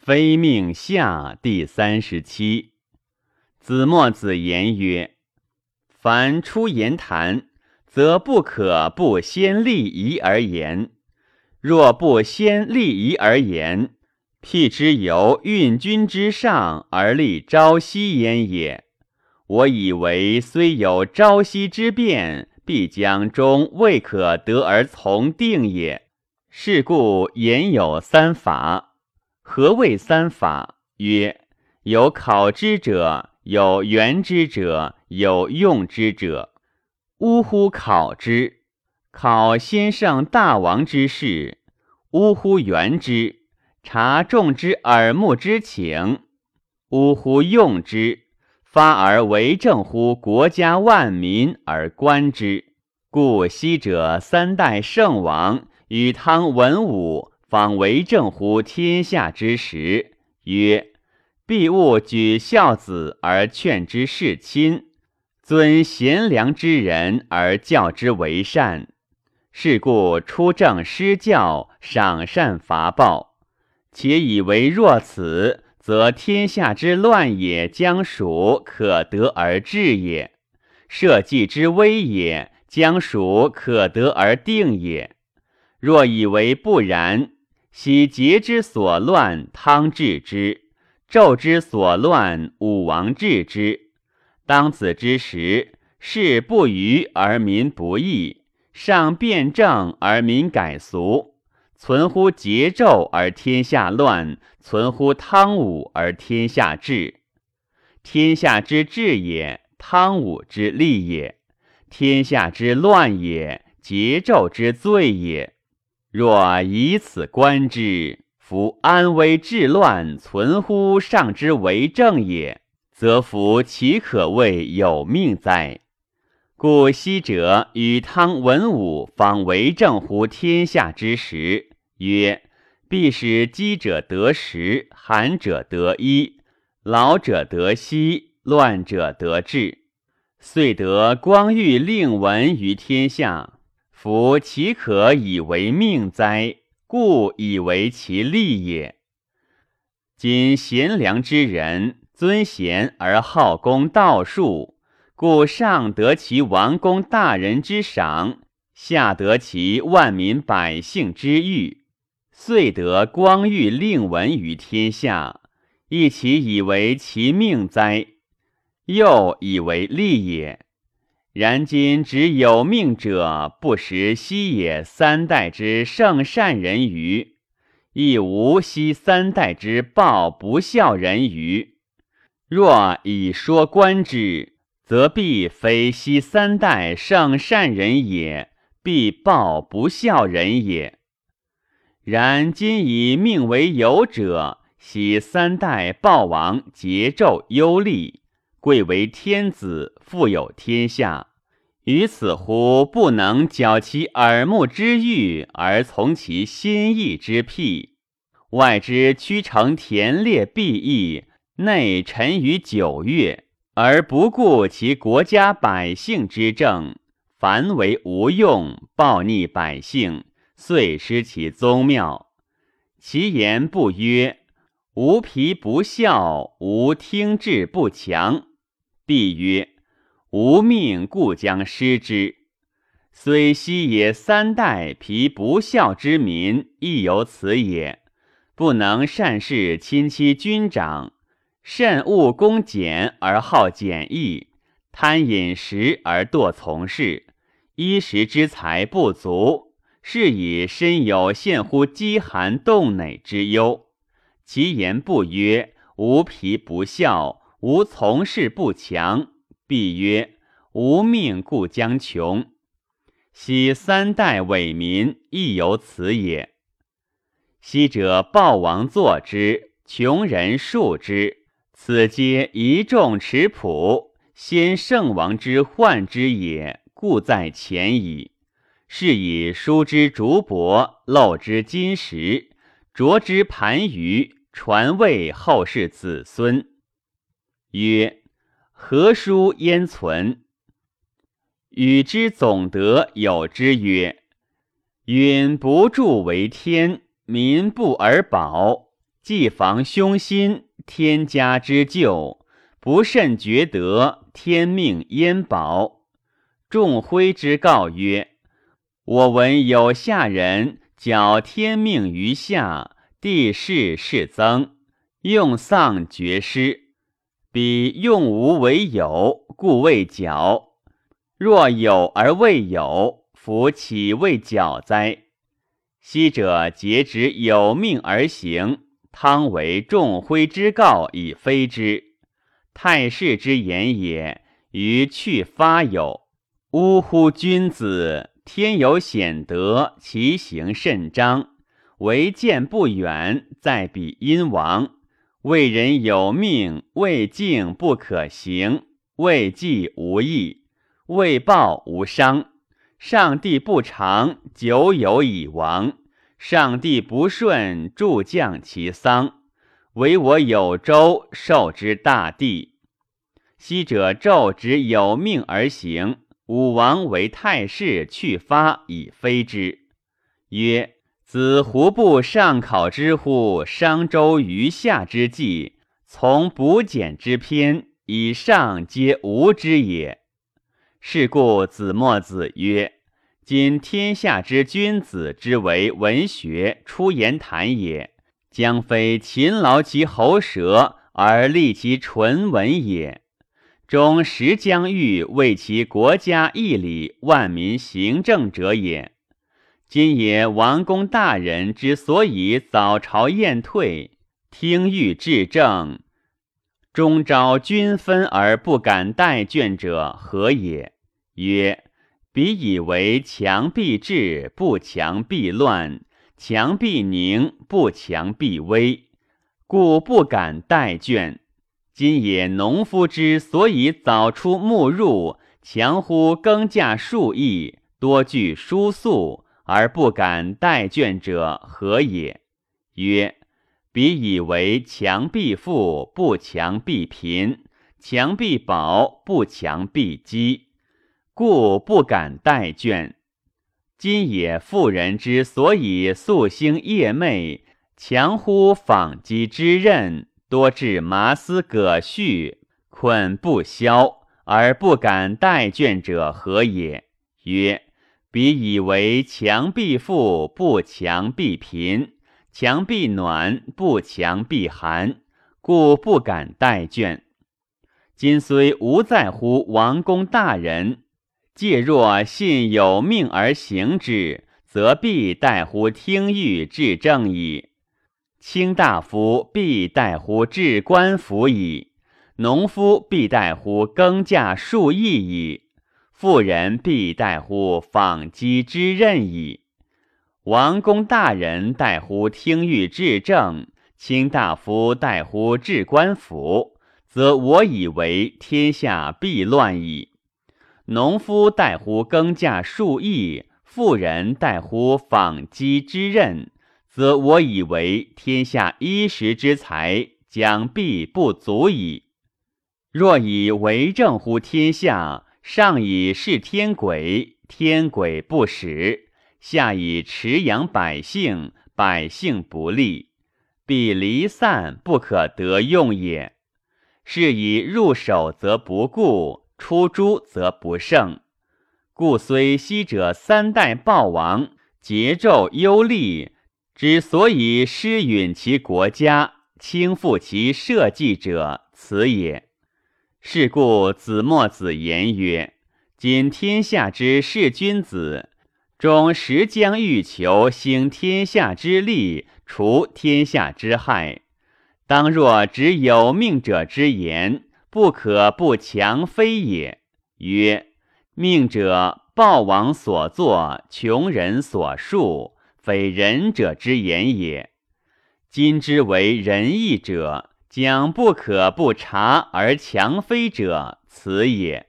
非命下第三十七。子墨子言曰：“凡出言谈，则不可不先立仪而言。若不先立仪而言，辟之由运君之上而立朝夕焉也。我以为虽有朝夕之变，必将终未可得而从定也。是故言有三法。”何谓三法？曰：有考之者，有原之者，有用之者。呜呼！考之，考先圣大王之事；呜呼！原之，察众之耳目之情；呜呼！用之，发而为政乎国家万民而观之。故昔者三代圣王与汤文武。方为政乎天下之时，曰：必勿举孝子而劝之事亲，尊贤良之人而教之为善。是故出政施教，赏善罚暴。且以为若此，则天下之乱也将属可得而治也；社稷之危也将属可得而定也。若以为不然，昔桀之所乱，汤治之；纣之所乱，武王治之。当此之时，事不虞而民不义，上辩政而民改俗。存乎桀纣而天下乱，存乎汤武而天下治。天下之治也，汤武之利也；天下之乱也，桀纣之罪也。若以此观之，夫安危治乱存乎上之为政也，则夫岂可谓有命哉？故昔者与汤文武方为政乎天下之时，曰：必使饥者得食，寒者得衣，老者得息，乱者得治，遂得光裕令闻于天下。夫岂可以为命哉？故以为其利也。今贤良之人尊贤而好功道术，故上得其王公大人之赏，下得其万民百姓之誉，遂得光裕令闻于天下。亦其以为其命哉？又以为利也。然今只有命者，不识昔也三代之圣善人于，亦无昔三代之暴不孝人于。若以说观之，则必非昔三代圣善人也，必暴不孝人也。然今以命为有者，昔三代暴王桀纣忧厉，贵为天子，富有天下。于此乎不能矫其耳目之欲而从其心意之辟，外之屈成田猎必易，内沉于九月，而不顾其国家百姓之政，凡为无用，暴逆百姓，遂失其宗庙。其言不曰：无皮不孝，无听志不强。帝曰。无命故将失之，虽昔也三代皮不孝之民，亦有此也。不能善事亲戚君长，慎务恭俭而好简易，贪饮食而惰从事，衣食之财不足，是以身有陷乎饥寒冻馁之忧。其言不曰无皮不孝，无从事不强。必曰：无命故将穷。昔三代伪民亦有此也。昔者暴王作之，穷人恕之，此皆一众持朴，先圣王之患之也，故在前矣。是以书之竹帛，漏之金石，琢之盘盂，传位后世子孙。曰。何书焉存？与之总德有之曰：“允不助为天，民不而保；既防凶心，天家之救；不慎觉得，天命焉保？众辉之告曰：“我闻有下人矫天命于下，地势是增，用丧绝师。彼用无为有，故未矫。若有而未有，夫岂未矫哉？”昔者节之有命而行。汤为众辉之告以非之，太师之言也。于去发有，呜呼！君子天有显德，其行甚彰。唯见不远，在彼殷王。为人有命，未敬不可行，未济无益，未报无伤。上帝不长，久有以亡。上帝不顺，助降其丧，唯我有周受之大地。昔者纣之有命而行，武王为太师去发以非之。曰：子胡不上考之乎？商周余下之计，从补简之篇，以上皆无之也。是故子墨子曰。今天下之君子之为文学出言谈也，将非勤劳其喉舌而立其唇文也。终实将欲为其国家义理、万民行政者也。今也王公大人之所以早朝宴退，听谕治政，终招均分而不敢待卷者何也？曰。彼以为强必治，不强必乱；强必宁，不强必危，故不敢待倦。今也农夫之所以早出暮入，强乎耕稼数亿，多具书素，而不敢待倦者何也？曰：彼以为强必富，不强必贫；强必保，不强必饥。故不敢待倦。今也妇人之所以夙兴夜寐，强乎纺机之刃，多致麻丝葛絮，捆不消，而不敢待倦者何也？曰：彼以为强必富，不强必贫；强必暖，不强必寒，故不敢待倦。今虽无在乎王公大人。借若信有命而行之，则必待乎听谕治政矣；卿大夫必待乎治官府矣；农夫必待乎耕稼数亿矣；妇人必待乎纺机之任矣。王公大人待乎听谕治政，卿大夫待乎治官府，则我以为天下必乱矣。农夫待乎耕稼数亿，妇人待乎纺机之任，则我以为天下衣食之财将必不足矣。若以为政乎天下，上以事天鬼，天鬼不使；下以持养百姓，百姓不利，必离散，不可得用也。是以入手则不顾。出诸则不胜，故虽昔者三代暴亡，桀纣忧厉，之所以失允其国家，倾覆其社稷者，此也。是故子墨子言曰：今天下之士君子，终实将欲求兴天下之利，除天下之害。当若执有命者之言。不可不强非也。曰：命者，暴王所作，穷人所述，非仁者之言也。今之为仁义者，将不可不察而强非者，此也。